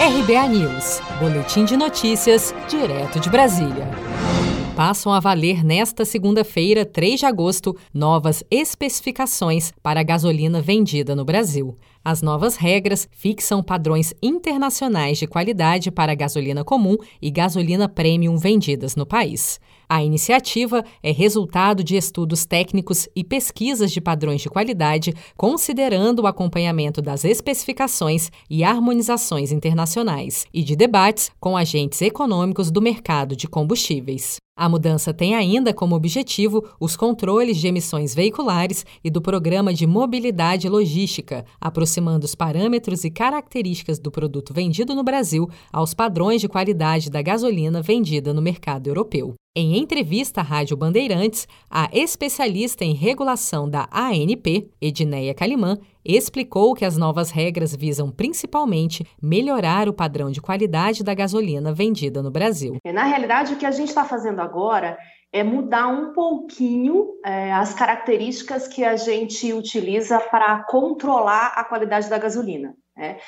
RBA News, Boletim de Notícias, direto de Brasília. Passam a valer nesta segunda-feira, 3 de agosto, novas especificações para a gasolina vendida no Brasil. As novas regras fixam padrões internacionais de qualidade para a gasolina comum e gasolina premium vendidas no país. A iniciativa é resultado de estudos técnicos e pesquisas de padrões de qualidade, considerando o acompanhamento das especificações e harmonizações internacionais, e de debates com agentes econômicos do mercado de combustíveis. A mudança tem ainda como objetivo os controles de emissões veiculares e do Programa de Mobilidade Logística, aproximando os parâmetros e características do produto vendido no Brasil aos padrões de qualidade da gasolina vendida no mercado europeu. Em entrevista à Rádio Bandeirantes, a especialista em regulação da ANP, Edneia Calimã, explicou que as novas regras visam principalmente melhorar o padrão de qualidade da gasolina vendida no Brasil. Na realidade, o que a gente está fazendo agora é mudar um pouquinho é, as características que a gente utiliza para controlar a qualidade da gasolina. Né?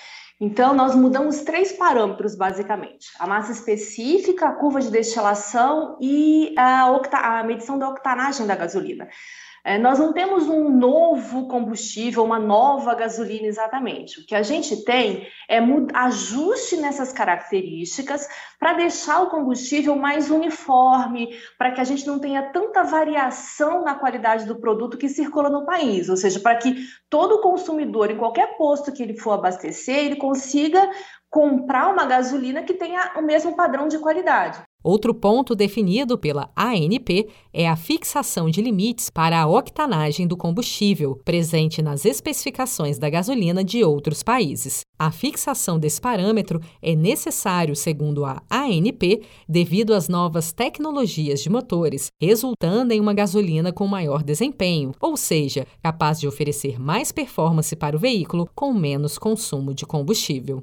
Então, nós mudamos três parâmetros, basicamente: a massa específica, a curva de destilação e a, a medição da octanagem da gasolina. É, nós não temos um novo combustível, uma nova gasolina exatamente. O que a gente tem é ajuste nessas características para deixar o combustível mais uniforme, para que a gente não tenha tanta variação na qualidade do produto que circula no país, ou seja, para que todo consumidor, em qualquer posto que ele for abastecer, ele consiga comprar uma gasolina que tenha o mesmo padrão de qualidade. Outro ponto definido pela ANP é a fixação de limites para a octanagem do combustível, presente nas especificações da gasolina de outros países. A fixação desse parâmetro é necessário, segundo a ANP, devido às novas tecnologias de motores, resultando em uma gasolina com maior desempenho, ou seja, capaz de oferecer mais performance para o veículo com menos consumo de combustível.